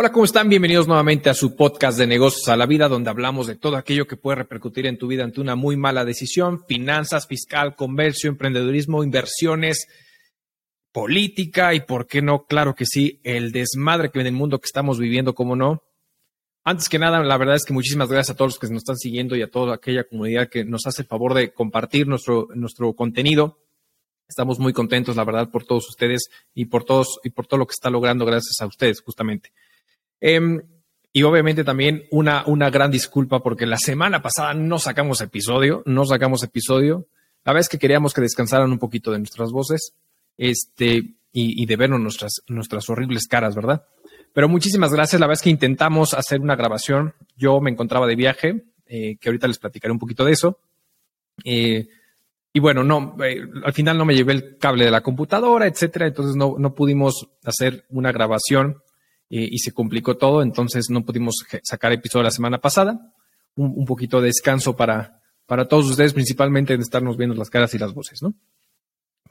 Hola, ¿cómo están? Bienvenidos nuevamente a su podcast de negocios a la vida, donde hablamos de todo aquello que puede repercutir en tu vida ante una muy mala decisión, finanzas, fiscal, comercio, emprendedurismo, inversiones, política y, ¿por qué no? Claro que sí, el desmadre que en el mundo que estamos viviendo, ¿cómo no? Antes que nada, la verdad es que muchísimas gracias a todos los que nos están siguiendo y a toda aquella comunidad que nos hace el favor de compartir nuestro, nuestro contenido. Estamos muy contentos, la verdad, por todos ustedes y por todos y por todo lo que está logrando gracias a ustedes, justamente. Em, y obviamente también una, una gran disculpa porque la semana pasada no sacamos episodio, no sacamos episodio. La vez que queríamos que descansaran un poquito de nuestras voces este, y, de vernos nuestras, nuestras horribles caras, ¿verdad? Pero muchísimas gracias. La vez que intentamos hacer una grabación, yo me encontraba de viaje, eh, que ahorita les platicaré un poquito de eso. Eh, y bueno, no, eh, al final no me llevé el cable de la computadora, etcétera, entonces no, no pudimos hacer una grabación y se complicó todo, entonces no pudimos sacar episodio la semana pasada. Un, poquito de descanso para, para todos ustedes, principalmente de estarnos viendo las caras y las voces, ¿no?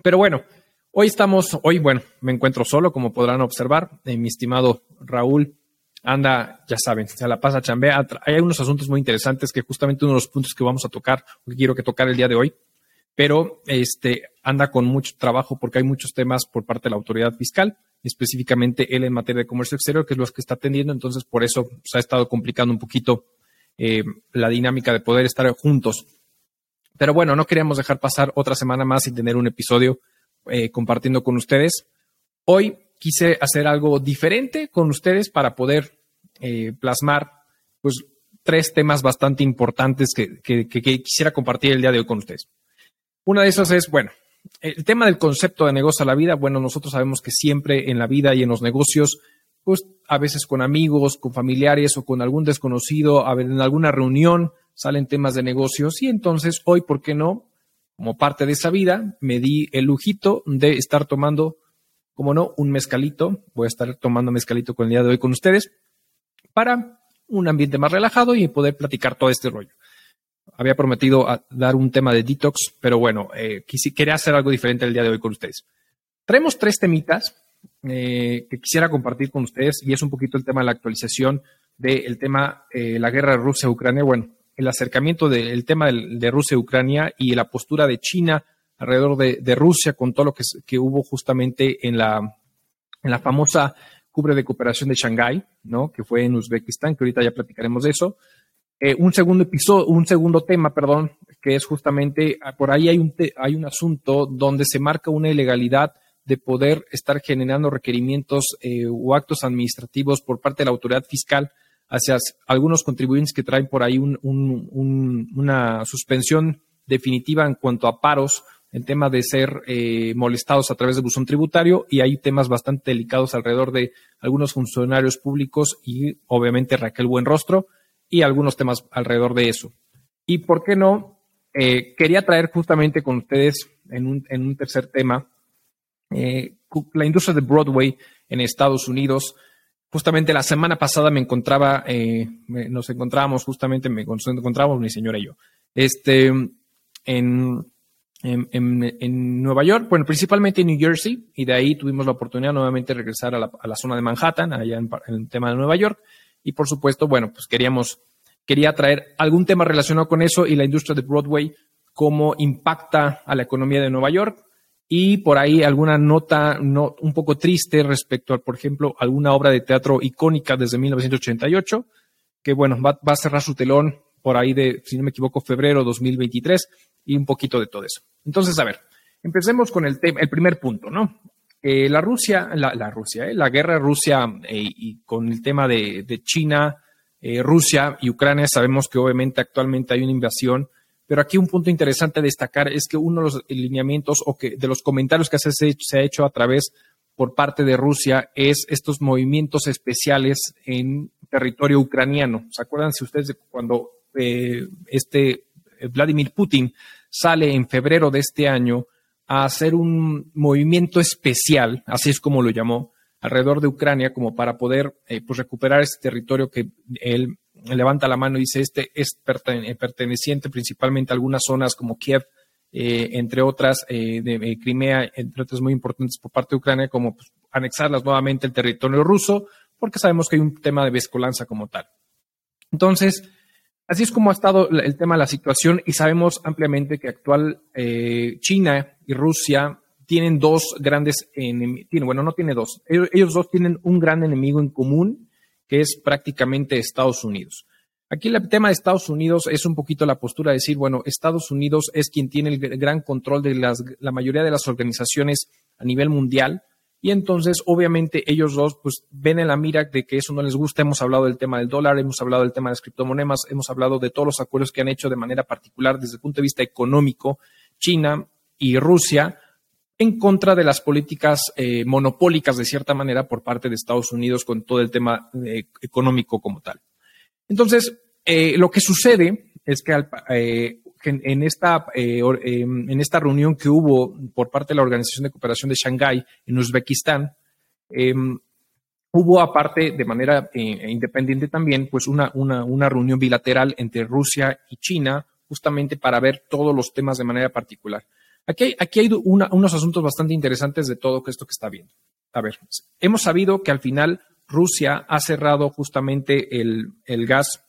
Pero bueno, hoy estamos, hoy, bueno, me encuentro solo, como podrán observar. Eh, mi estimado Raúl anda, ya saben, se la pasa chambea. Hay unos asuntos muy interesantes que justamente uno de los puntos que vamos a tocar, que quiero que tocar el día de hoy, pero este anda con mucho trabajo porque hay muchos temas por parte de la autoridad fiscal específicamente él en materia de comercio exterior, que es lo que está atendiendo, entonces por eso se ha estado complicando un poquito eh, la dinámica de poder estar juntos. Pero bueno, no queríamos dejar pasar otra semana más sin tener un episodio eh, compartiendo con ustedes. Hoy quise hacer algo diferente con ustedes para poder eh, plasmar pues tres temas bastante importantes que, que quisiera compartir el día de hoy con ustedes. Una de esas es, bueno, el tema del concepto de negocio a la vida, bueno, nosotros sabemos que siempre en la vida y en los negocios, pues a veces con amigos, con familiares o con algún desconocido, a ver, en alguna reunión salen temas de negocios y entonces hoy, ¿por qué no? Como parte de esa vida, me di el lujito de estar tomando, como no, un mezcalito. Voy a estar tomando mezcalito con el día de hoy con ustedes para un ambiente más relajado y poder platicar todo este rollo había prometido dar un tema de detox, pero bueno, eh, quería hacer algo diferente el día de hoy con ustedes. Traemos tres temitas eh, que quisiera compartir con ustedes y es un poquito el tema de la actualización del tema eh, la guerra de Rusia-Ucrania. Bueno, el acercamiento del tema de, Rusia-Ucrania y la postura de China alrededor de, Rusia con todo lo que, que, hubo justamente en la, en la famosa cubre de cooperación de Shanghái, ¿no? que fue en Uzbekistán, que ahorita ya platicaremos de eso. Eh, un segundo episodio, un segundo tema, perdón, que es justamente, ah, por ahí hay un, hay un asunto donde se marca una ilegalidad de poder estar generando requerimientos eh, o actos administrativos por parte de la autoridad fiscal hacia algunos contribuyentes que traen por ahí una suspensión definitiva en cuanto a paros, en tema de ser eh, molestados a través de buzón tributario y hay temas bastante delicados alrededor de algunos funcionarios públicos y obviamente Raquel Buenrostro y algunos temas alrededor de eso. Y por qué no, eh, quería traer justamente con ustedes en un, en un tercer tema eh, la industria de Broadway en Estados Unidos. Justamente la semana pasada me encontraba, eh, nos encontrábamos justamente, me encontrábamos mi señora y yo, este, en, en, en, Nueva York, bueno, principalmente en New Jersey, y de ahí tuvimos la oportunidad nuevamente de regresar a la, zona de Manhattan, allá en, en, el tema de Nueva York, y por supuesto, bueno, pues queríamos, quería traer algún tema relacionado con eso y la industria de Broadway, cómo impacta a la economía de Nueva York y por ahí alguna nota no, un poco triste respecto a, por ejemplo, alguna obra de teatro icónica desde 1988, que bueno, va, a cerrar su telón por ahí de, si no me equivoco, febrero 2023 y un poquito de todo eso. Entonces, a ver, empecemos con el, tema, el primer punto, ¿no? Eh, la Rusia, la, Rusia, eh, la guerra Rusia eh, y con el tema de, China, Rusia y Ucrania, sabemos que obviamente actualmente hay una invasión, pero aquí un punto interesante a destacar es que uno de los lineamientos o que de los comentarios que se, se ha hecho a través por parte de Rusia es estos movimientos especiales en territorio ucraniano. ¿Se acuerdan si ustedes de cuando este Vladimir Putin sale en febrero de este año a hacer un movimiento especial, así es como lo llamó, alrededor de Ucrania, como para poder eh, pues recuperar ese territorio que él levanta la mano y dice, este es perteneciente principalmente a algunas zonas como Kiev, eh, entre otras, eh, de Crimea, entre otras muy importantes por parte de Ucrania, como pues, anexarlas nuevamente al territorio ruso, porque sabemos que hay un tema de mezcolanza como tal. Entonces, así es como ha estado el tema de la situación y sabemos ampliamente que actual eh, China y Rusia tienen dos grandes enemigos, bueno, no tiene dos, ellos dos tienen un gran enemigo en común, que es prácticamente Estados Unidos. Aquí el tema de Estados Unidos es un poquito la postura de decir, bueno, Estados Unidos es quien tiene el gran control de la mayoría de las organizaciones a nivel mundial. Y entonces, obviamente, ellos dos, pues, ven en la mira de que eso no les gusta. Hemos hablado del tema del dólar, hemos hablado del tema de las criptomonedas, hemos hablado de todos los acuerdos que han hecho de manera particular desde el punto de vista económico, China y Rusia, en contra de las políticas eh, monopólicas, de cierta manera, por parte de Estados Unidos con todo el tema eh, económico como tal. Entonces, eh, lo que sucede es que eh, en, esta, em, en esta reunión que hubo por parte de la Organización de Cooperación de Shanghái en Uzbekistán, em, hubo aparte de manera independiente también, pues una, una, reunión bilateral entre Rusia y China, justamente para ver todos los temas de manera particular. Aquí hay, hay unos asuntos bastante interesantes de todo esto que está viendo. A ver, hemos sabido que al final Rusia ha cerrado justamente el, gas,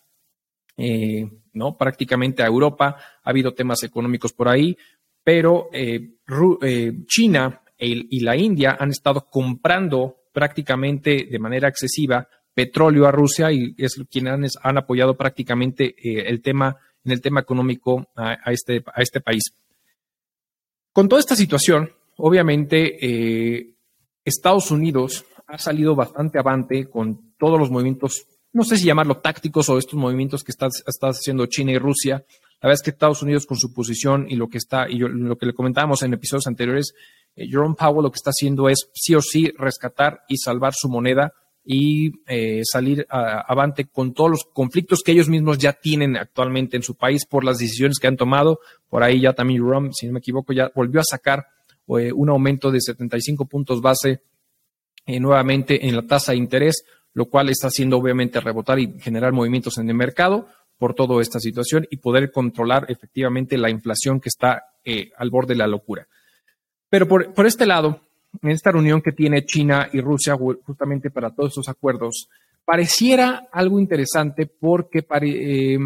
eh, ¿no? Prácticamente a Europa. Ha habido temas económicos por ahí, pero eh, eh, China y la India han estado comprando prácticamente de manera excesiva petróleo a Rusia y es quienes han, apoyado prácticamente el tema en el tema económico a, este, a este país. Con toda esta situación, obviamente Estados Unidos ha salido bastante avante con todos los movimientos, no sé si llamarlo tácticos o estos movimientos que está, haciendo China y Rusia. La verdad es que Estados Unidos con su posición y lo que está, y lo que le comentábamos en episodios anteriores, eh, Jerome Powell lo que está haciendo es sí o sí rescatar y salvar su moneda y eh, salir avante con todos los conflictos que ellos mismos ya tienen actualmente en su país por las decisiones que han tomado. Por ahí ya también Jerome, si no me equivoco, ya volvió a sacar eh, un aumento de 75 puntos base eh, nuevamente en la tasa de interés, lo cual está haciendo obviamente rebotar y generar movimientos en el mercado por toda esta situación y poder controlar efectivamente la inflación que está al borde de la locura. Pero por, este lado, en esta reunión que tiene China y Rusia justamente para todos estos acuerdos, pareciera algo interesante porque eh,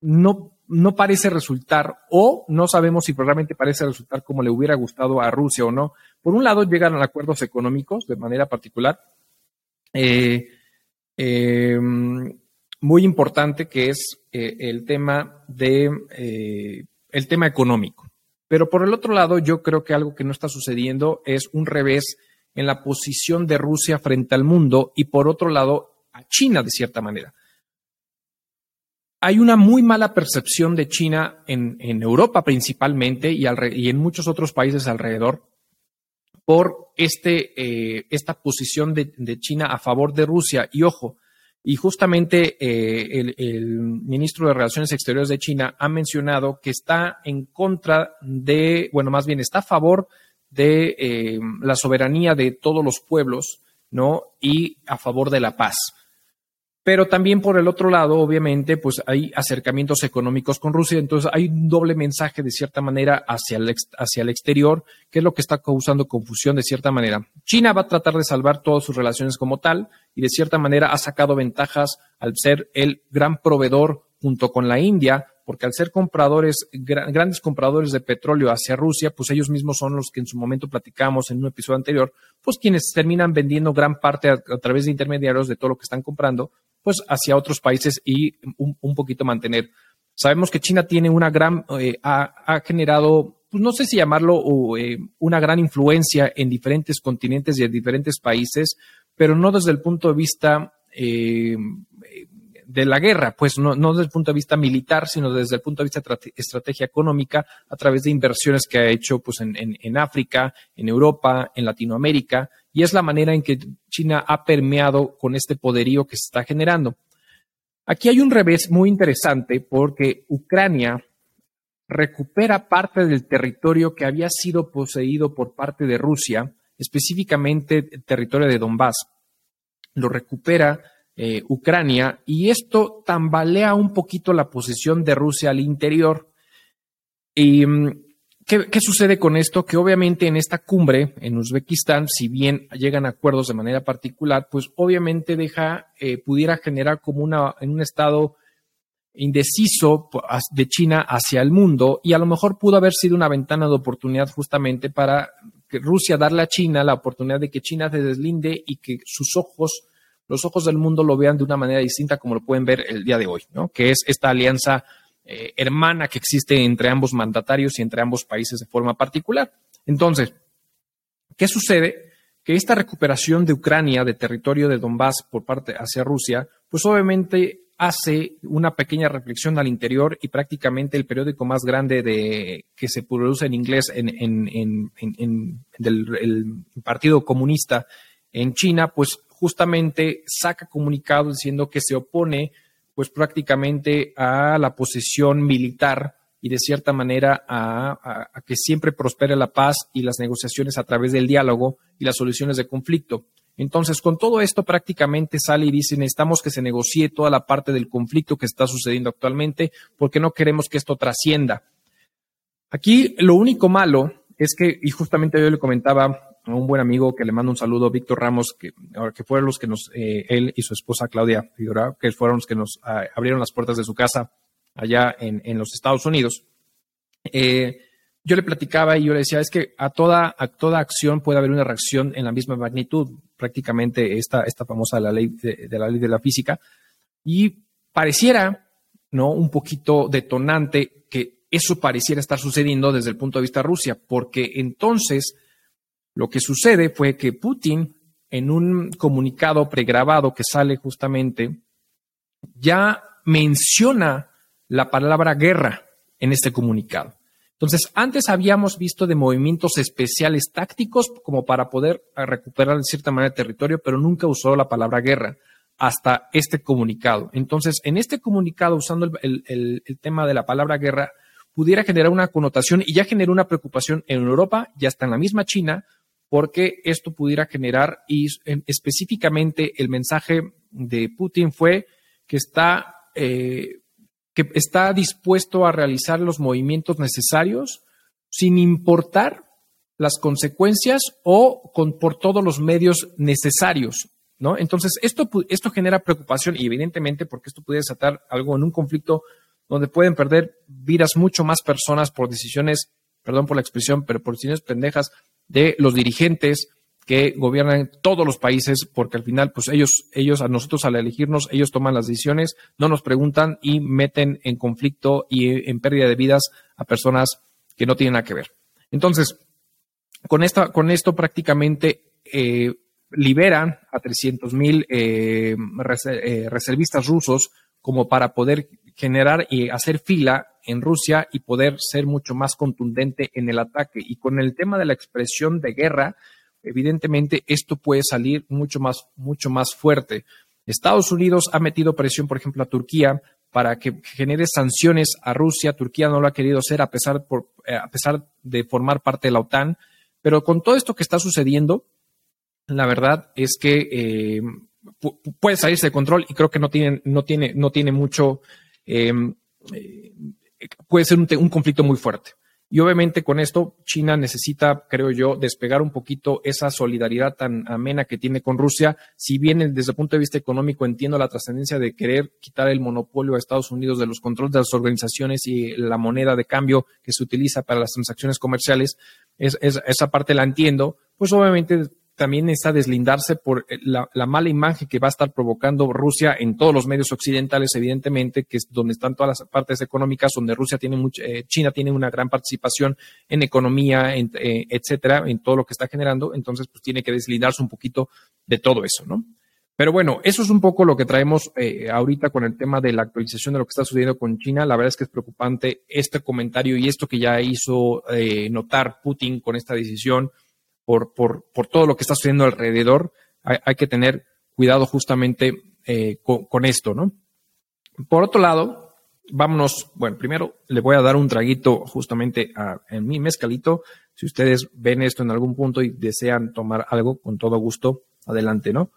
no, no parece resultar o no sabemos si realmente parece resultar como le hubiera gustado a Rusia o no, por un lado, llegan a acuerdos económicos de manera particular. Eh, eh, muy importante que es el tema de el tema económico. Pero por el otro lado, yo creo que algo que no está sucediendo es un revés en la posición de Rusia frente al mundo y por otro lado a China de cierta manera. Hay una muy mala percepción de China en, Europa principalmente y, en muchos otros países alrededor por este, eh, esta posición de, China a favor de Rusia. Y ojo, y justamente eh, el, ministro de Relaciones Exteriores de China ha mencionado que está en contra de, bueno, más bien está a favor de eh, la soberanía de todos los pueblos, ¿no? Y a favor de la paz. Pero también por el otro lado, obviamente, pues hay acercamientos económicos con Rusia, entonces hay un doble mensaje de cierta manera hacia el, hacia el exterior, que es lo que está causando confusión de cierta manera. China va a tratar de salvar todas sus relaciones como tal y de cierta manera ha sacado ventajas al ser el gran proveedor junto con la India, porque al ser compradores, grandes compradores de petróleo hacia Rusia, pues ellos mismos son los que en su momento platicamos en un episodio anterior, pues quienes terminan vendiendo gran parte a través de intermediarios de todo lo que están comprando, pues hacia otros países y un, poquito mantener. Sabemos que China tiene una gran, eh, ha, generado, pues no sé si llamarlo eh, una gran influencia en diferentes continentes y en diferentes países, pero no desde el punto de vista eh, de la guerra, pues no, no, desde el punto de vista militar, sino desde el punto de vista de estrategia económica a través de inversiones que ha hecho pues, en, en África, en Europa, en Latinoamérica y es la manera en que China ha permeado con este poderío que se está generando. Aquí hay un revés muy interesante porque Ucrania recupera parte del territorio que había sido poseído por parte de Rusia, específicamente el territorio de Donbass. Lo recupera eh, Ucrania y esto tambalea un poquito la posición de Rusia al interior. Y mm, ¿qué, sucede con esto? Que obviamente en esta cumbre en Uzbekistán, si bien llegan acuerdos de manera particular, pues obviamente deja, eh, pudiera generar como una, en un estado indeciso de China hacia el mundo y a lo mejor pudo haber sido una ventana de oportunidad justamente para que Rusia darle a China la oportunidad de que China se deslinde y que sus ojos, los ojos del mundo lo vean de una manera distinta como lo pueden ver el día de hoy, ¿no? Que es esta alianza eh, hermana que existe entre ambos mandatarios y entre ambos países de forma particular. Entonces, ¿qué sucede? Que esta recuperación de Ucrania, de territorio de Donbass por parte hacia Rusia, pues obviamente hace una pequeña reflexión al interior y prácticamente el periódico más grande de, que se produce en inglés en, del el Partido Comunista en China, pues justamente saca comunicado diciendo que se opone pues prácticamente a la posesión militar y de cierta manera a, a que siempre prospere la paz y las negociaciones a través del diálogo y las soluciones de conflicto. Entonces, con todo esto prácticamente sale y dice, necesitamos que se negocie toda la parte del conflicto que está sucediendo actualmente porque no queremos que esto trascienda. Aquí lo único malo es que, y justamente yo le comentaba un buen amigo que le mando un saludo, Víctor Ramos, que, que fueron los que nos, eh, él y su esposa Claudia Figueroa, que fueron los que nos ah, abrieron las puertas de su casa allá en, en los Estados Unidos. Eh, yo le platicaba y yo le decía, es que a toda, a toda acción puede haber una reacción en la misma magnitud, prácticamente esta, esta famosa la ley de, la ley de la física, y pareciera, ¿no? Un poquito detonante que eso pareciera estar sucediendo desde el punto de vista de Rusia, porque entonces lo que sucede fue que Putin, en un comunicado pregrabado que sale justamente, ya menciona la palabra guerra en este comunicado. Entonces, antes habíamos visto de movimientos especiales tácticos como para poder eh, recuperar de cierta manera el territorio, pero nunca usó la palabra guerra hasta este comunicado. Entonces, en este comunicado, usando el, tema de la palabra guerra, pudiera generar una connotación y ya generó una preocupación en Europa y hasta en la misma China, porque esto pudiera generar, y específicamente el mensaje de Putin fue que está eh, que está dispuesto a realizar los movimientos necesarios sin importar las consecuencias o con, por todos los medios necesarios, ¿no? Entonces, esto, esto genera preocupación y evidentemente porque esto puede desatar algo en un conflicto donde pueden perder vidas mucho más personas por decisiones, perdón por la expresión, pero por decisiones pendejas de los dirigentes, que gobiernan todos los países, porque al final, pues ellos, ellos a nosotros al elegirnos, ellos toman las decisiones, no nos preguntan y meten en conflicto y en pérdida de vidas a personas que no tienen nada que ver. Entonces, con, esta, con esto prácticamente eh, liberan a 300 mil eh, eh, reservistas rusos como para poder generar y hacer fila en Rusia y poder ser mucho más contundente en el ataque. Y con el tema de la expresión de guerra, evidentemente esto puede salir mucho más, mucho más fuerte. Estados Unidos ha metido presión, por ejemplo, a Turquía para que genere sanciones a Rusia. Turquía no lo ha querido hacer a pesar, por, eh, a pesar de formar parte de la OTAN. Pero con todo esto que está sucediendo, la verdad es que eh, puede salirse de control y creo que no tiene, no tiene, no tiene mucho, eh, puede ser un conflicto muy fuerte. Y obviamente con esto China necesita, creo yo, despegar un poquito esa solidaridad tan amena que tiene con Rusia. Si bien desde el punto de vista económico entiendo la trascendencia de querer quitar el monopolio a Estados Unidos de los controles de las organizaciones y la moneda de cambio que se utiliza para las transacciones comerciales, esa parte la entiendo, pues obviamente también está deslindarse por eh, la, mala imagen que va a estar provocando Rusia en todos los medios occidentales, evidentemente, que es donde están todas las partes económicas, donde Rusia tiene mucha, eh, China tiene una gran participación en economía, en, eh, etcétera, en todo lo que está generando. Entonces, pues tiene que deslindarse un poquito de todo eso, ¿no? Pero bueno, eso es un poco lo que traemos ahorita con el tema de la actualización de lo que está sucediendo con China. La verdad es que es preocupante este comentario y esto que ya hizo notar Putin con esta decisión por, por, por todo lo que está sucediendo alrededor, hay, que tener cuidado justamente eh, con, esto, ¿no? Por otro lado, vámonos, bueno, primero le voy a dar un traguito justamente a, en mi mezcalito. Si ustedes ven esto en algún punto y desean tomar algo, con todo gusto, adelante, ¿no?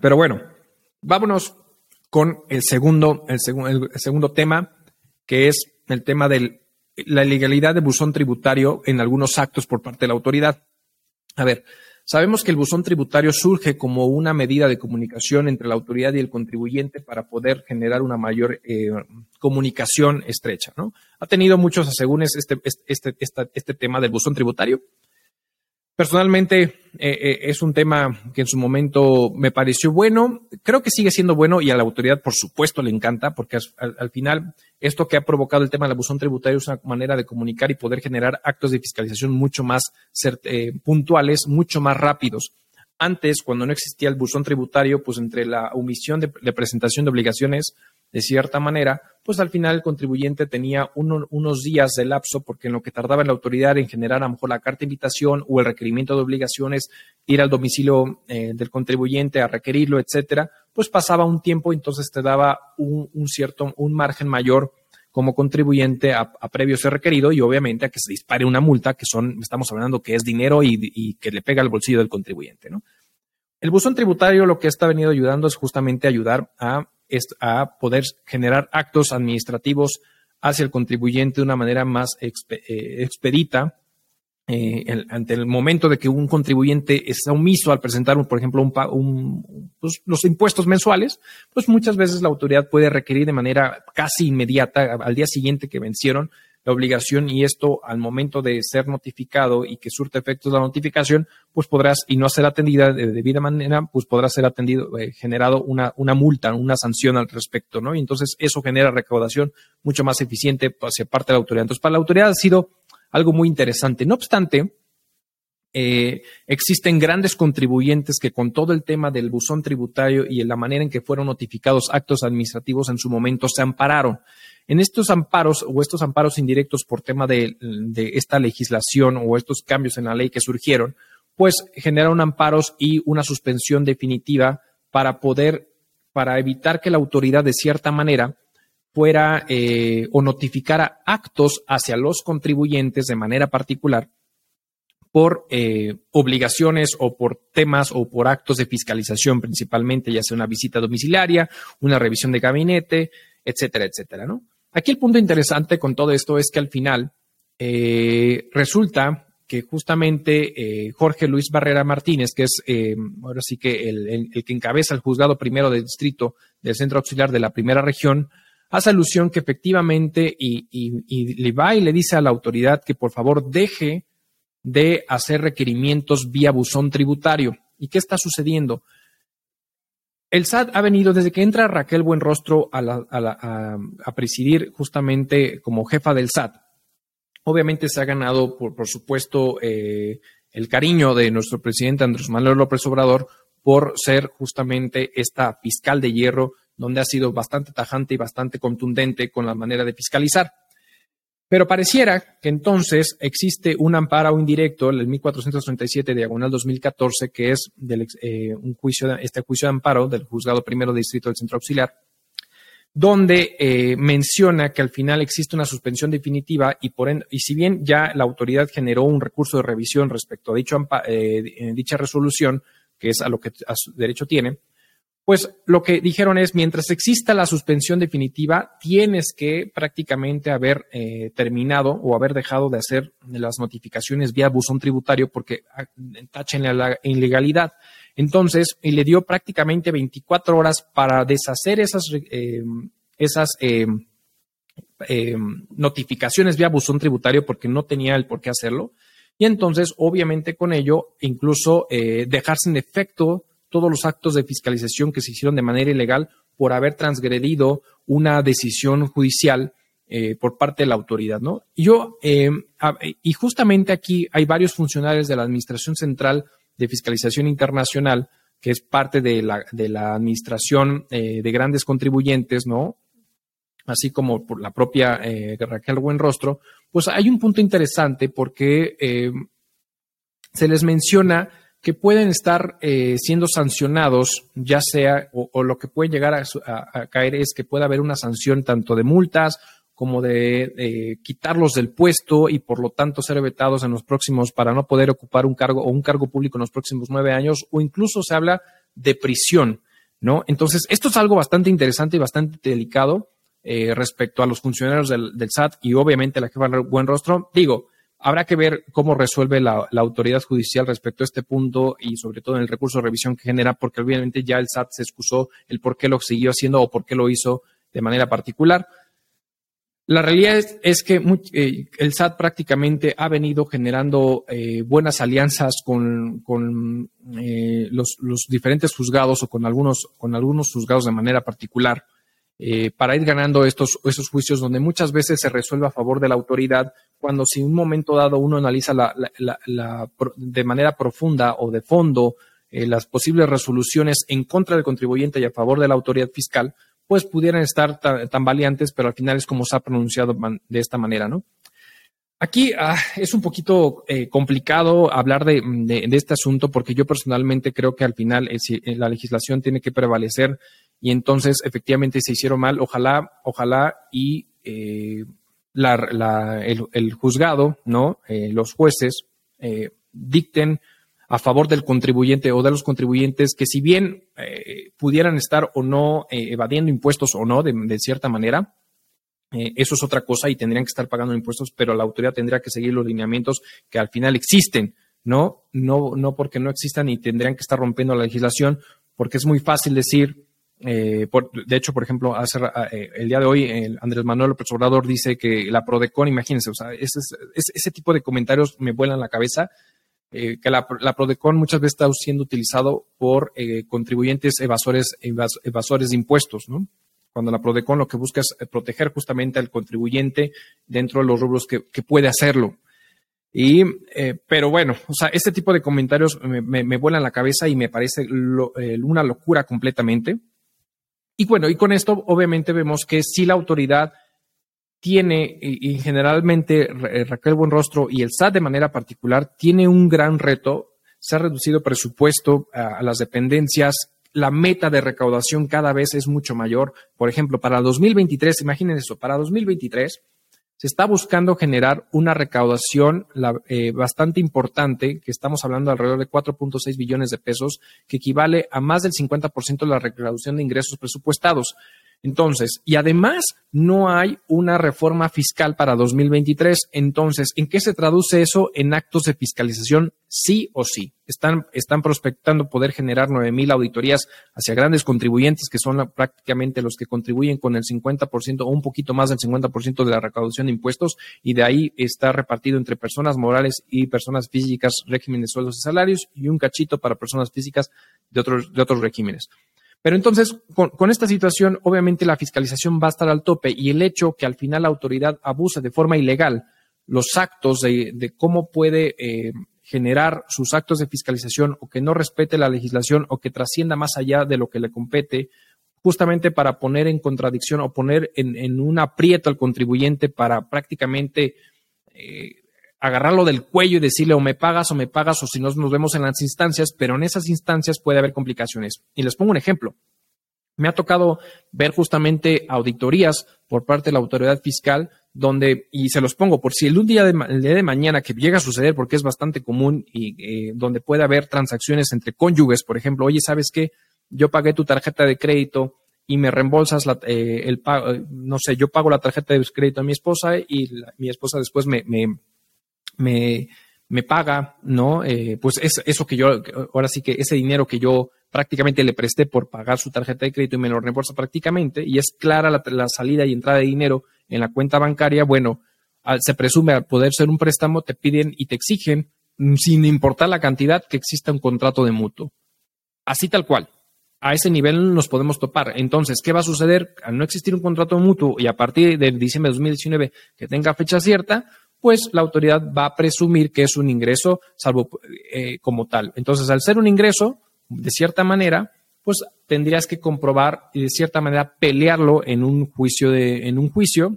Pero bueno, vámonos con el segundo, el, el segundo tema, que es el tema del la ilegalidad de buzón tributario en algunos actos por parte de la autoridad. A ver, sabemos que el buzón tributario surge como una medida de comunicación entre la autoridad y el contribuyente para poder generar una mayor eh, comunicación estrecha, ¿no? Ha tenido muchos asegúnes este, este, este, este tema del buzón tributario. Personalmente eh, eh, es un tema que en su momento me pareció bueno, creo que sigue siendo bueno y a la autoridad por supuesto le encanta porque al, final esto que ha provocado el tema del abusón tributario es una manera de comunicar y poder generar actos de fiscalización mucho más eh, puntuales, mucho más rápidos. Antes, cuando no existía el buzón tributario, pues entre la omisión de presentación de obligaciones de cierta manera, pues al final el contribuyente tenía unos días de lapso porque en lo que tardaba la autoridad en generar a lo mejor la carta de invitación o el requerimiento de obligaciones, ir al domicilio eh, del contribuyente a requerirlo, etcétera, pues pasaba un tiempo, entonces te daba un, cierto, un margen mayor como contribuyente a, previo ser requerido y obviamente a que se dispare una multa, que son, estamos hablando que es dinero y, y que le pega al bolsillo del contribuyente, ¿no? El buzón tributario lo que está venido ayudando es justamente ayudar a a poder generar actos administrativos hacia el contribuyente de una manera más eh, expedita. Eh, ante el momento de que un contribuyente está omiso al presentar, por ejemplo, un, pues, los impuestos mensuales, pues muchas veces la autoridad puede requerir de manera casi inmediata, al día siguiente que vencieron, la obligación y esto al momento de ser notificado y que surte efectos la notificación, pues podrás, y no ser atendida de debida manera, pues podrá ser atendido, eh, generado una, una multa, una sanción al respecto, ¿no? Y entonces eso genera recaudación mucho más eficiente hacia parte de la autoridad. Entonces, para la autoridad ha sido algo muy interesante. No obstante, eh, existen grandes contribuyentes que con todo el tema del buzón tributario y en la manera en que fueron notificados actos administrativos en su momento se ampararon. En estos amparos o estos amparos indirectos por tema de, esta legislación o estos cambios en la ley que surgieron, pues generaron amparos y una suspensión definitiva para poder, para evitar que la autoridad de cierta manera fuera eh, o notificara actos hacia los contribuyentes de manera particular por eh, obligaciones o por temas o por actos de fiscalización principalmente, ya sea una visita domiciliaria, una revisión de gabinete, etcétera, etcétera, ¿no? Aquí el punto interesante con todo esto es que al final eh, resulta que justamente eh, Jorge Luis Barrera Martínez, que es eh, ahora sí que el, que encabeza el juzgado primero del distrito del centro auxiliar de la primera región, hace alusión que efectivamente y, y le va y le dice a la autoridad que por favor deje de hacer requerimientos vía buzón tributario. ¿Y qué está sucediendo? El SAT ha venido desde que entra Raquel Buenrostro a, a, presidir justamente como jefa del SAT. Obviamente se ha ganado, por, por supuesto, eh, el cariño de nuestro presidente Andrés Manuel López Obrador por ser justamente esta fiscal de hierro, donde ha sido bastante tajante y bastante contundente con la manera de fiscalizar. Pero pareciera que entonces existe un amparo indirecto, el 1437 diagonal 2014, que es del, eh, un juicio, este juicio de amparo del juzgado primero de distrito del centro auxiliar, donde eh, menciona que al final existe una suspensión definitiva y, por y si bien ya la autoridad generó un recurso de revisión respecto a dicho, eh, dicha resolución, que es a lo que a su derecho tiene, pues lo que dijeron es, mientras exista la suspensión definitiva, tienes que prácticamente haber eh, terminado o haber dejado de hacer las notificaciones vía buzón tributario porque ah, tachen la ilegalidad. Entonces, y le dio prácticamente 24 horas para deshacer esas, eh, esas eh, notificaciones vía buzón tributario porque no tenía el por qué hacerlo. Y entonces, obviamente, con ello, incluso dejarse en efecto todos los actos de fiscalización que se hicieron de manera ilegal por haber transgredido una decisión judicial eh, por parte de la autoridad, ¿no? Yo, eh, y justamente aquí hay varios funcionarios de la Administración Central de Fiscalización Internacional, que es parte de la, de la administración eh, de grandes contribuyentes, ¿no? Así como por la propia Raquel Buenrostro, pues hay un punto interesante porque se les menciona que pueden estar eh, siendo sancionados, ya sea, o, lo que puede llegar a, caer es que pueda haber una sanción tanto de multas como de quitarlos del puesto y por lo tanto ser vetados en los próximos para no poder ocupar un cargo o un cargo público en los próximos nueve años, o incluso se habla de prisión, ¿no? Entonces, esto es algo bastante interesante y bastante delicado eh, respecto a los funcionarios del, SAT y obviamente la jefa Buen Rostro. Digo, habrá que ver cómo resuelve la, autoridad judicial respecto a este punto y sobre todo en el recurso de revisión que genera, porque obviamente ya el SAT se excusó el por qué lo siguió haciendo o por qué lo hizo de manera particular. La realidad es, que eh, el SAT prácticamente ha venido generando eh, buenas alianzas con, eh, los, diferentes juzgados o con algunos, con algunos juzgados de manera particular para ir ganando estos, esos juicios donde muchas veces se resuelve a favor de la autoridad cuando si en un momento dado uno analiza la, de manera profunda o de fondo las posibles resoluciones en contra del contribuyente y a favor de la autoridad fiscal, pues pudieran estar tan, valientes, pero al final es como se ha pronunciado de esta manera, ¿no? Aquí ah, es un poquito eh, complicado hablar de, este asunto porque yo personalmente creo que al final eh, eh, la legislación tiene que prevalecer y entonces efectivamente se hicieron mal. Ojalá, ojalá y la, el, juzgado, ¿no? los jueces dicten a favor del contribuyente o de los contribuyentes que si bien eh, pudieran estar o no eh, evadiendo impuestos o no de, cierta manera, eh, eso es otra cosa y tendrían que estar pagando impuestos, pero la autoridad tendría que seguir los lineamientos que al final existen, ¿no? No, no porque no existan y tendrían que estar rompiendo la legislación, porque es muy fácil decir, de hecho, por ejemplo, el día de hoy Andrés Manuel López Obrador dice que la Prodecon, imagínense, o sea, ese, ese tipo de comentarios me vuelan la cabeza eh, que la, Prodecon muchas veces está siendo utilizado por eh, contribuyentes evasores, evasores de impuestos, ¿no? Cuando la Prodecon lo que busca es eh, proteger justamente al contribuyente dentro de los rubros que, puede hacerlo. Y, pero bueno, o sea, este tipo de comentarios me, me, vuelan la cabeza y me parece una locura completamente. Y bueno, y con esto obviamente vemos que si la autoridad tiene, y, generalmente eh, Raquel Buenrostro y el SAT de manera particular, tiene un gran reto. Se ha reducido presupuesto a, las dependencias. La meta de recaudación cada vez es mucho mayor. Por ejemplo, para 2023, imaginen eso, para 2023 se está buscando generar una recaudación eh, bastante importante, que estamos hablando de alrededor de 4.6 billones de pesos, que equivale a más del 50% de la recaudación de ingresos presupuestados. Entonces, y además no hay una reforma fiscal para 2023. Entonces, ¿en qué se traduce eso? En actos de fiscalización, sí o sí. Están, están prospectando poder generar 9.000 auditorías hacia grandes contribuyentes, que son prácticamente los que contribuyen con el 50% o un poquito más del 50% de la recaudación de impuestos, y de ahí está repartido entre personas morales y personas físicas, regímenes de sueldos y salarios, y un cachito para personas físicas de otros, de otros regímenes. Pero entonces, con, esta situación, obviamente la fiscalización va a estar al tope y el hecho que al final la autoridad abuse de forma ilegal los actos de, cómo puede eh, generar sus actos de fiscalización o que no respete la legislación o que trascienda más allá de lo que le compete, justamente para poner en contradicción o poner en, un aprieto al contribuyente para prácticamente eh, agarrarlo del cuello y decirle o me pagas o me pagas o si no nos vemos en las instancias, pero en esas instancias puede haber complicaciones. Y les pongo un ejemplo. Me ha tocado ver justamente auditorías por parte de la autoridad fiscal donde, y se los pongo por si el día de, día de mañana que llega a suceder, porque es bastante común y eh, donde puede haber transacciones entre cónyuges, por ejemplo, oye, ¿sabes qué? Yo pagué tu tarjeta de crédito y me reembolsas la, eh, el pago, no sé, yo pago la tarjeta de crédito a mi esposa y mi esposa después me, me paga, ¿no? Eh, pues es, eso que yo, ahora sí que ese dinero que yo prácticamente le presté por pagar su tarjeta de crédito y me lo reembolsa prácticamente, y es clara la, salida y entrada de dinero en la cuenta bancaria, bueno, se presume al poder ser un préstamo, te piden y te exigen, mm, sin importar la cantidad, que exista un contrato de mutuo. Así tal cual. A ese nivel nos podemos topar. Entonces, ¿qué va a suceder? Al no existir un contrato mutuo y a partir de diciembre de 2019 que tenga fecha cierta, pues la autoridad va a presumir que es un ingreso salvo eh, como tal. Entonces, al ser un ingreso, de cierta manera, pues tendrías que comprobar y de cierta manera pelearlo en un juicio de, en un juicio.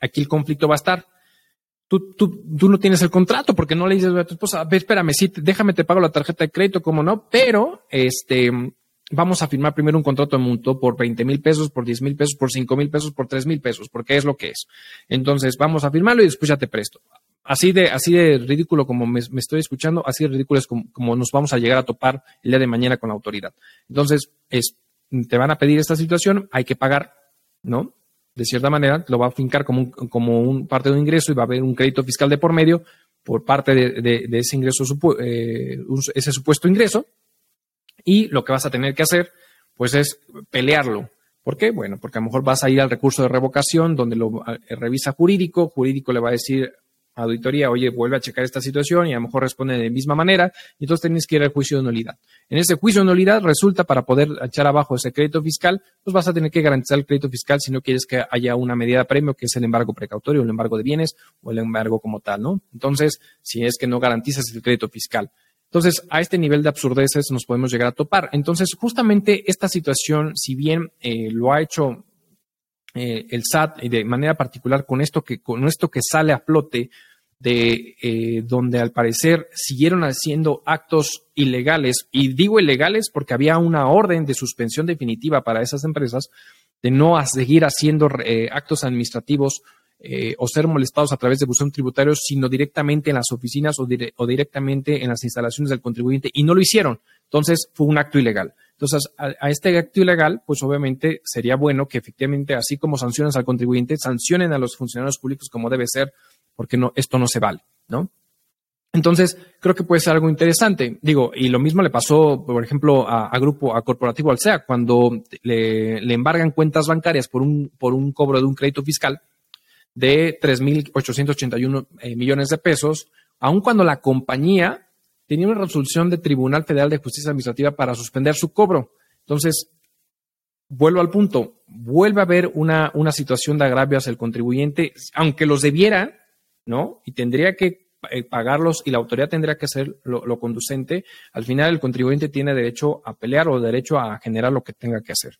Aquí el conflicto va a estar. Tú, tú, tú no tienes el contrato porque no le dices a tu esposa, a espérame, sí, déjame te pago la tarjeta de crédito, como no, pero este, vamos a firmar primero un contrato de mutuo por 20 mil pesos, por 10 mil pesos, por 5 mil pesos, por 3 mil pesos, porque es lo que es. Entonces, vamos a firmarlo y después ya te presto. Así de, así de ridículo como me, estoy escuchando, así de ridículo es como, nos vamos a llegar a topar el día de mañana con la autoridad. Entonces, es, te van a pedir esta situación, hay que pagar, ¿no? de cierta manera, lo va a fincar como un, como un parte de un ingreso y va a haber un crédito fiscal de por medio por parte de, ese ingreso, eh, ese supuesto ingreso. Y lo que vas a tener que hacer, pues es pelearlo. ¿Por qué? Bueno, porque a lo mejor vas a ir al recurso de revocación donde lo eh, revisa jurídico, jurídico le va a decir auditoría, oye, vuelve a checar esta situación y a lo mejor responde de misma manera, y entonces tienes que ir al juicio de nulidad. En ese juicio de nulidad resulta para poder echar abajo ese crédito fiscal, pues vas a tener que garantizar el crédito fiscal si no quieres que haya una medida de premio, que es el embargo precautorio, el embargo de bienes o el embargo como tal, ¿no? Entonces, si es que no garantizas el crédito fiscal. Entonces, a este nivel de absurdeces nos podemos llegar a topar. Entonces, justamente esta situación, si bien eh, lo ha hecho eh, el SAT y de manera particular con esto que, con esto que sale a flote de eh, donde al parecer siguieron haciendo actos ilegales, y digo ilegales porque había una orden de suspensión definitiva para esas empresas de no seguir haciendo eh, actos administrativos o ser molestados a través de buzón tributario, sino directamente en las oficinas o, o, directamente en las instalaciones del contribuyente, y no lo hicieron. Entonces fue un acto ilegal. Entonces, a, este acto ilegal, pues obviamente sería bueno que efectivamente, así como sanciones al contribuyente, sancionen a los funcionarios públicos como debe ser, porque no, esto no se vale, ¿no? Entonces, creo que puede ser algo interesante. Digo, y lo mismo le pasó, por ejemplo, a, Grupo, a Corporativo Alsea, cuando le, le, embargan cuentas bancarias por un, por un cobro de un crédito fiscal de 3.881 eh, millones de pesos, aun cuando la compañía tenía una resolución del Tribunal Federal de Justicia Administrativa para suspender su cobro. Entonces, vuelvo al punto, vuelve a haber una, una situación de agravio hacia el contribuyente, aunque los debiera, ¿no? Y tendría que eh, pagarlos y la autoridad tendría que hacer lo, conducente, al final el contribuyente tiene derecho a pelear o derecho a generar lo que tenga que hacer.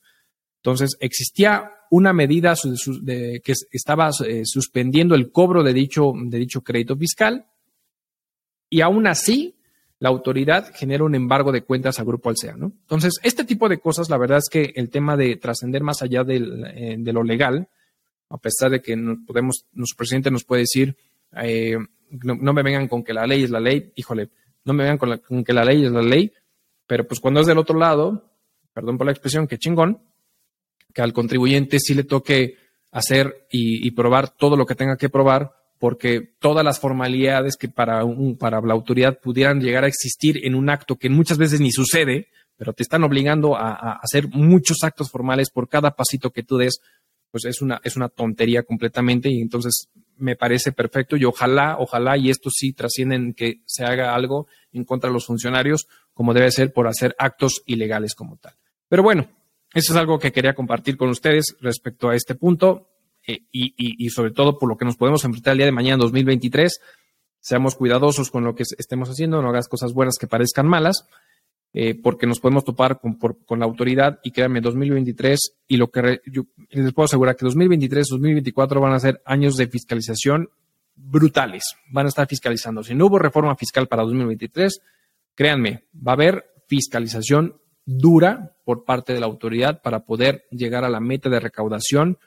Entonces, existía una medida que estaba eh, suspendiendo el cobro de dicho, de dicho crédito fiscal y aún así la autoridad genera un embargo de cuentas a Grupo Alsea, ¿no? Entonces, este tipo de cosas, la verdad es que el tema de trascender más allá eh, de lo legal, a pesar de que podemos, nuestro presidente nos puede decir, eh, no, me vengan con que la ley es la ley, híjole, no me vengan con, que la ley es la ley, pero pues cuando es del otro lado, perdón por la expresión, que chingón, que al contribuyente sí le toque hacer y probar todo lo que tenga que probar porque todas las formalidades que para, un, para la autoridad pudieran llegar a existir en un acto que muchas veces ni sucede, pero te están obligando a, hacer muchos actos formales por cada pasito que tú des, pues es una, es una tontería completamente y entonces me parece perfecto y ojalá, ojalá y esto sí trascienden que se haga algo en contra de los funcionarios como debe ser por hacer actos ilegales como tal. Pero bueno, eso es algo que quería compartir con ustedes respecto a este punto. Eh, y, sobre todo por lo que nos podemos enfrentar el día de mañana en 2023. Seamos cuidadosos con lo que estemos haciendo, no hagas cosas buenas que parezcan malas, eh, porque nos podemos topar con, con, la autoridad y créanme, 2023 y lo que yo les puedo asegurar que 2023, 2024 van a ser años de fiscalización brutales. Van a estar fiscalizando. Si no hubo reforma fiscal para 2023, créanme, va a haber fiscalización dura por parte de la autoridad para poder llegar a la meta de recaudación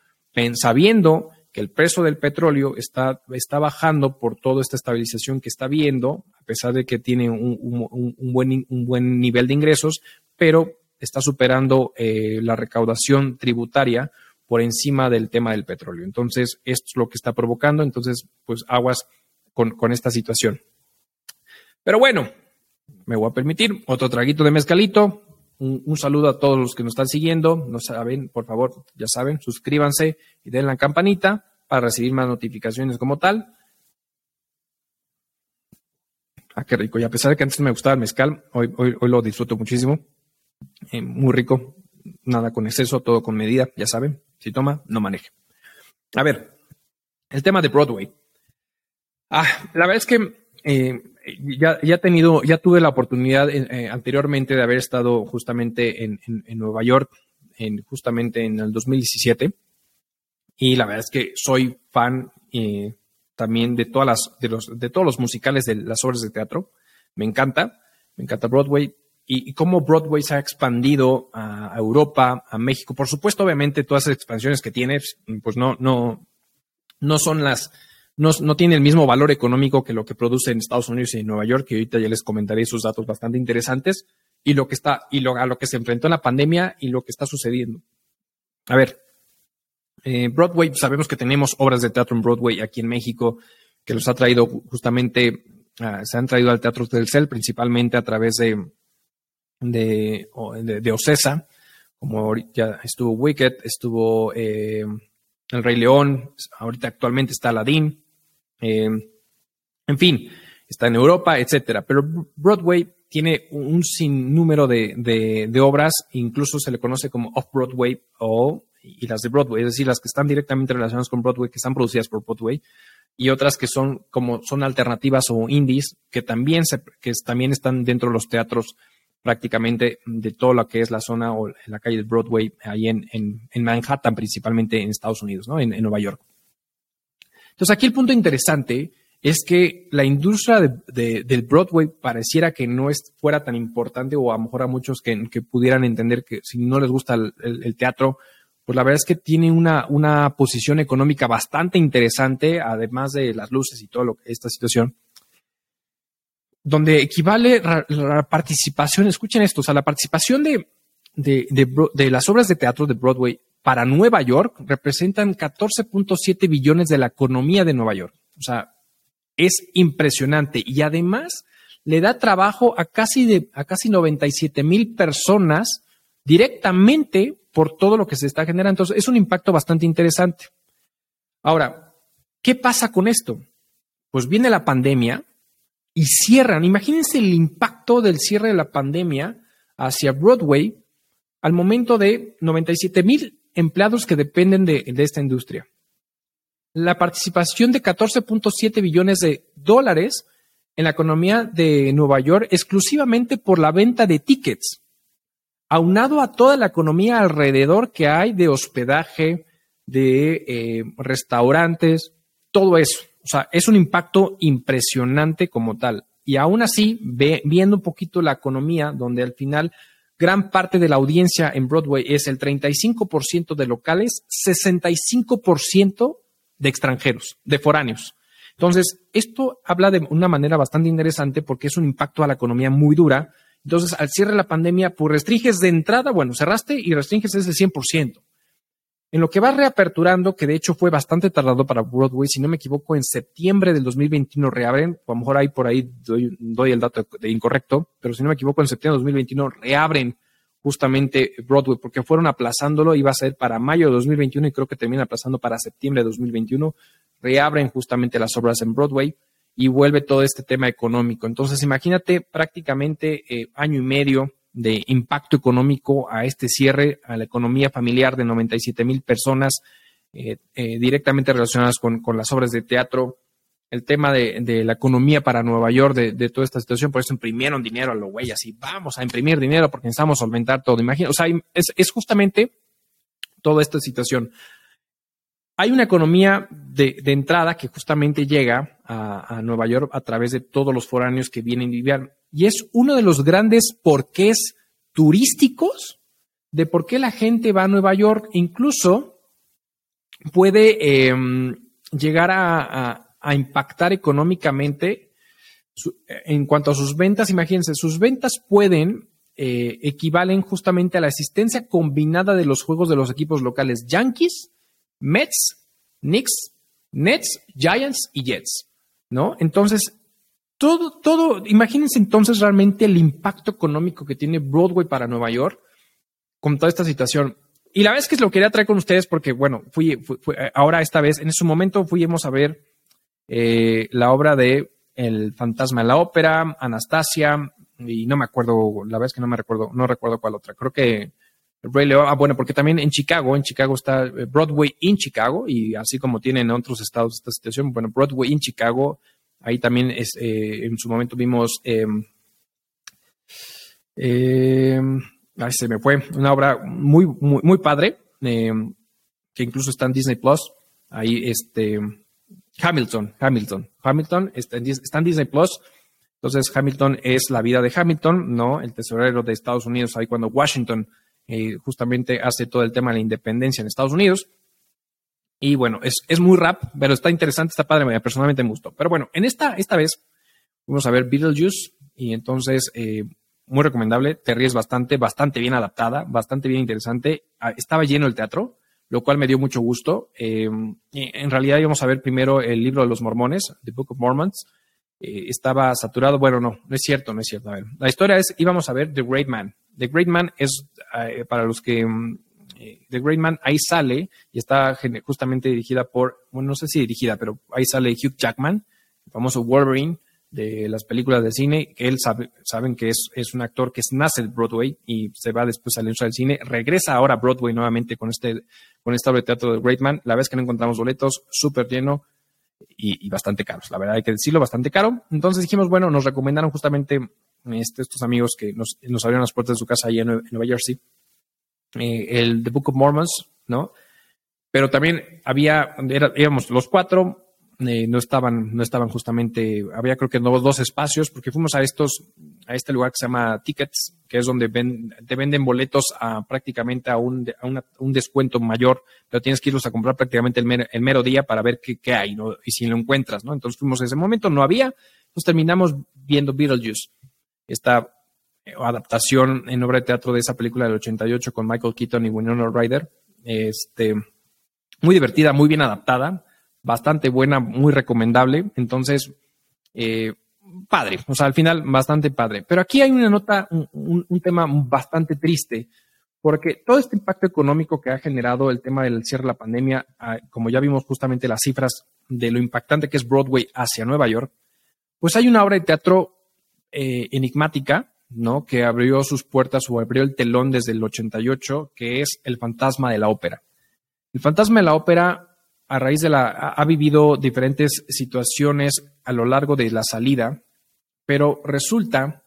sabiendo que el precio del petróleo está, está bajando por toda esta estabilización que está viendo, a pesar de que tiene un, buen, un buen nivel de ingresos, pero está superando eh, la recaudación tributaria por encima del tema del petróleo. Entonces, esto es lo que está provocando, entonces, pues aguas con, con esta situación. Pero bueno, me voy a permitir otro traguito de mezcalito, un, saludo a todos los que nos están siguiendo. No saben, por favor, ya saben, suscríbanse y den la campanita para recibir más notificaciones como tal. Ah, qué rico. Y a pesar de que antes me gustaba el mezcal, hoy, hoy, lo disfruto muchísimo. Eh, muy rico. Nada con exceso, todo con medida, ya saben. Si toma, no maneje. A ver, el tema de Broadway. Ah, la verdad es que eh, ya, ya, tenido, ya tuve la oportunidad eh, eh, anteriormente de haber estado justamente en, Nueva York, en, justamente en el 2017. Y la verdad es que soy fan también de todas las, de los, de todos los musicales de las obras de teatro. Me encanta, me encanta Broadway y, cómo Broadway se ha expandido a, Europa, a México. Por supuesto, obviamente, todas las expansiones que tiene, pues no, no, no son las, no, tiene el mismo valor económico que lo que produce en Estados Unidos y en Nueva York, que ahorita ya les comentaré sus datos bastante interesantes, y lo que está, y lo, a lo que se enfrentó en la pandemia y lo que está sucediendo. A ver, Eh, Broadway, sabemos que tenemos obras de teatro en Broadway aquí en México que los ha traído justamente, ah, se han traído al Teatro del Cel principalmente a través de, de, de, Ocesa, como ya estuvo Wicked, estuvo eh, El Rey León, ahorita actualmente está Aladdin, eh, en fin, está en Europa, etcétera. Pero Broadway tiene un sinnúmero de, de, obras, incluso se le conoce como Off-Broadway o y las de Broadway, es decir, las que están directamente relacionadas con Broadway, que están producidas por Broadway, y otras que son como son alternativas o indies, que también, se, que también están dentro de los teatros prácticamente de toda lo que es la zona o en la calle de Broadway, ahí en, en, Manhattan, principalmente en Estados Unidos, ¿no? En, Nueva York. Entonces, aquí el punto interesante es que la industria de, del Broadway pareciera que no es, fuera tan importante o a lo mejor a muchos que, pudieran entender que si no les gusta el teatro, pues la verdad es que tiene una, una posición económica bastante interesante, además de las luces y todo lo esta situación, donde equivale la, participación, escuchen esto, o sea, la participación de, de, de, las obras de teatro de Broadway para Nueva York representan 14.7 billones de la economía de Nueva York. O sea, es impresionante y además le da trabajo a casi, de, a casi 97 mil personas directamente por todo lo que se está generando. Entonces, es un impacto bastante interesante. Ahora, ¿qué pasa con esto? Pues viene la pandemia y cierran. Imagínense el impacto del cierre de la pandemia hacia Broadway al momento de 97 mil empleados que dependen de, esta industria. La participación de 14.7 billones de dólares en la economía de Nueva York exclusivamente por la venta de tickets aunado a toda la economía alrededor que hay de hospedaje, de eh, restaurantes, todo eso. O sea, es un impacto impresionante como tal. Y aún así, viendo un poquito la economía, donde al final gran parte de la audiencia en Broadway es el 35% de locales, 65% de extranjeros, de foráneos. Entonces, esto habla de una manera bastante interesante porque es un impacto a la economía muy dura entonces, al cierre de la pandemia, pues restringes de entrada, bueno, cerraste y restringes ese 100%. En lo que va reaperturando, que de hecho fue bastante tardado para Broadway, si no me equivoco, en septiembre del 2021 reabren, a lo mejor ahí por ahí doy, el dato de incorrecto, pero si no me equivoco, en septiembre del 2021 reabren justamente Broadway, porque fueron aplazándolo, iba a ser para mayo de 2021 y creo que termina aplazando para septiembre de 2021, reabren justamente las obras en Broadway y vuelve todo este tema económico. Entonces, imagínate prácticamente eh, año y medio de impacto económico a este cierre, a la economía familiar de 97 mil personas eh, eh, directamente relacionadas con, las obras de teatro, el tema de, la economía para Nueva York, de, toda esta situación, por eso imprimieron dinero a los güeyes y vamos a imprimir dinero porque necesitamos solventar todo. Imagina, o sea, es, es justamente toda esta situación. Hay una economía de, entrada que justamente llega a, Nueva York a través de todos los foráneos que vienen a vivir. Y es uno de los grandes porqués turísticos de por qué la gente va a Nueva York. Incluso puede em, llegar a, impactar económicamente en cuanto a sus ventas. Imagínense, sus ventas pueden eh, equivalen justamente a la asistencia combinada de los juegos de los equipos locales Yankees Mets, Knicks, Nets, Giants y Jets, ¿no? Entonces, todo, todo, imagínense entonces realmente el impacto económico que tiene Broadway para Nueva York con toda esta situación. Y la vez que lo quería traer con ustedes porque, bueno, fui, ahora esta vez, en su momento fuimos a ver eh, la obra de El fantasma en la ópera, Anastasia, y no me acuerdo, la vez que no me recuerdo, no recuerdo cuál otra. Creo que ah, bueno, porque también en Chicago, en Chicago está eh, Broadway in Chicago, y así como tienen en otros estados esta situación, bueno, Broadway in Chicago, ahí también es, eh, en su momento vimos, eh, se me fue, una obra muy, muy, muy padre, em, que incluso está en Disney Plus, ahí este, Hamilton, Hamilton, Hamilton está en, está en Disney Plus, entonces Hamilton es la vida de Hamilton, ¿no? El tesorero de Estados Unidos, ahí cuando Washington eh, justamente hace todo el tema de la independencia en Estados Unidos. Y bueno, es, muy rap, pero está interesante, está padre, personalmente me gustó. Pero bueno, en esta, esta vez vamos a ver Beetlejuice y entonces eh, muy recomendable, te ríes bastante, bastante bien adaptada, bastante bien interesante. Ah, estaba lleno el teatro, lo cual me dio mucho gusto. en realidad íbamos a ver primero el libro de los mormones, The Book of Mormons. estaba saturado, bueno, no, no es cierto, no es cierto. A ver, la historia es, íbamos a ver The Great Man. The Great Man es, para los que mm, The Great Man, ahí sale y está justamente dirigida por, bueno, no sé si dirigida, pero ahí sale Hugh Jackman, el famoso Wolverine de las películas de cine, que él sabe, saben que es, es un actor que nace de Broadway y se va después al del cine, regresa ahora a Broadway nuevamente con este, con esta obra de teatro de Great Man, la vez que no encontramos boletos, súper lleno y, bastante caros, la verdad hay que decirlo, bastante caro. Entonces dijimos, bueno, nos recomendaron justamente este, estos amigos que nos, nos abrieron las puertas de su casa allá en Nueva Jersey, eh, el The Book of Mormons, ¿no? Pero también había, era, éramos los cuatro, eh, no estaban, no estaban justamente, había creo que dos, espacios, porque fuimos a estos, a este lugar que se llama Tickets, que es donde te venden boletos a prácticamente a un, un descuento mayor, pero tienes que irlos a comprar prácticamente el mero, día para ver qué, qué hay, ¿no? Y si lo encuentras, ¿no? Entonces fuimos en ese momento, no había, pues terminamos viendo Beetlejuice. Esta adaptación en obra de teatro de esa película del 88 con Michael Keaton y Winona Ryder. Este, muy divertida, muy bien adaptada, bastante buena, muy recomendable. Entonces, eh, padre, o sea, al final bastante padre. Pero aquí hay una nota, un, tema bastante triste, porque todo este impacto económico que ha generado el tema del cierre de la pandemia, ah, como ya vimos justamente las cifras de lo impactante que es Broadway hacia Nueva York, pues hay una obra de teatro eh, enigmática ¿no? Que abrió sus puertas o abrió el telón desde el 88, que es el fantasma de la ópera. El fantasma de la ópera, a raíz de la, ha, vivido diferentes situaciones a lo largo de la salida, pero resulta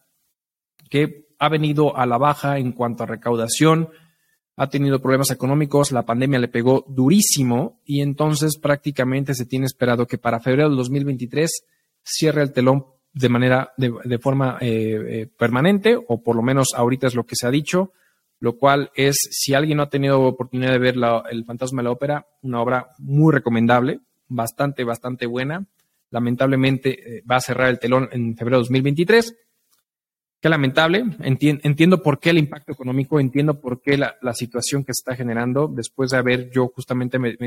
que ha venido a la baja en cuanto a recaudación, ha tenido problemas económicos, la pandemia le pegó durísimo y entonces prácticamente se tiene esperado que para febrero del 2023 cierre el telón de manera, de, forma eh, eh, permanente, o por lo menos ahorita es lo que se ha dicho, lo cual es, si alguien no ha tenido oportunidad de ver El Fantasma de la Ópera, una obra muy recomendable, bastante, bastante buena. Lamentablemente eh, va a cerrar el telón en febrero de 2023. Qué lamentable. entiendo por qué el impacto económico, entiendo por qué la, situación que se está generando después de haber yo justamente, me,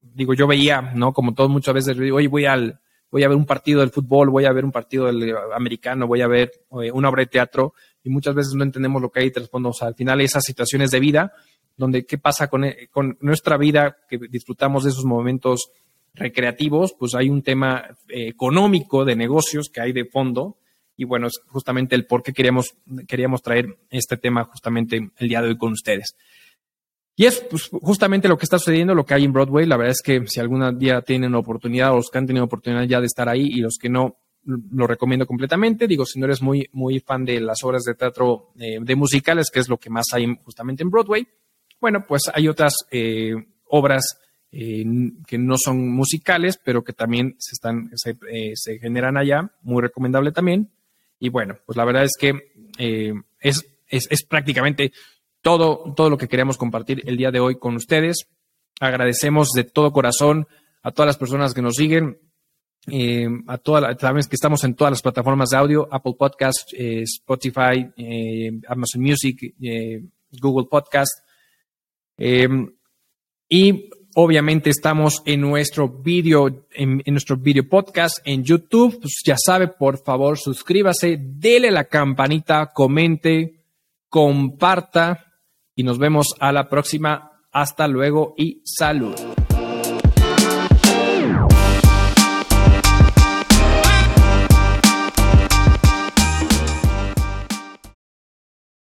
digo, yo veía, ¿no? Como todos muchas veces, oye, voy al, voy a ver un partido del fútbol, voy a ver un partido del americano, voy a ver eh, una obra de teatro y muchas veces no entendemos lo que hay tras O sea, al final esas situaciones de vida, donde qué pasa con, eh, con, nuestra vida, que disfrutamos de esos momentos recreativos, pues hay un tema eh, económico de negocios que hay de fondo. Y bueno, es justamente el por qué queríamos, queríamos traer este tema justamente el día de hoy con ustedes. Y es pues, justamente lo que está sucediendo, lo que hay en Broadway. La verdad es que si algún día tienen oportunidad o los que han tenido oportunidad ya de estar ahí y los que no, lo recomiendo completamente. Digo, si no eres muy, muy fan de las obras de teatro eh, de musicales, que es lo que más hay justamente en Broadway, bueno, pues hay otras eh, obras eh, que no son musicales, pero que también se, están, se, se, generan allá, muy recomendable también. Y bueno, pues la verdad es que es, es, es prácticamente todo, todo lo que queríamos compartir el día de hoy con ustedes. Agradecemos de todo corazón a todas las personas que nos siguen, eh, a todas las, que estamos en todas las plataformas de audio, Apple Podcast, eh, Spotify, eh, Amazon Music, Google Podcast. y obviamente estamos en nuestro video, en, nuestro video podcast en YouTube. Pues ya sabe, por favor, suscríbase, dele la campanita, comente, comparta y nos vemos a la próxima. Hasta luego y salud.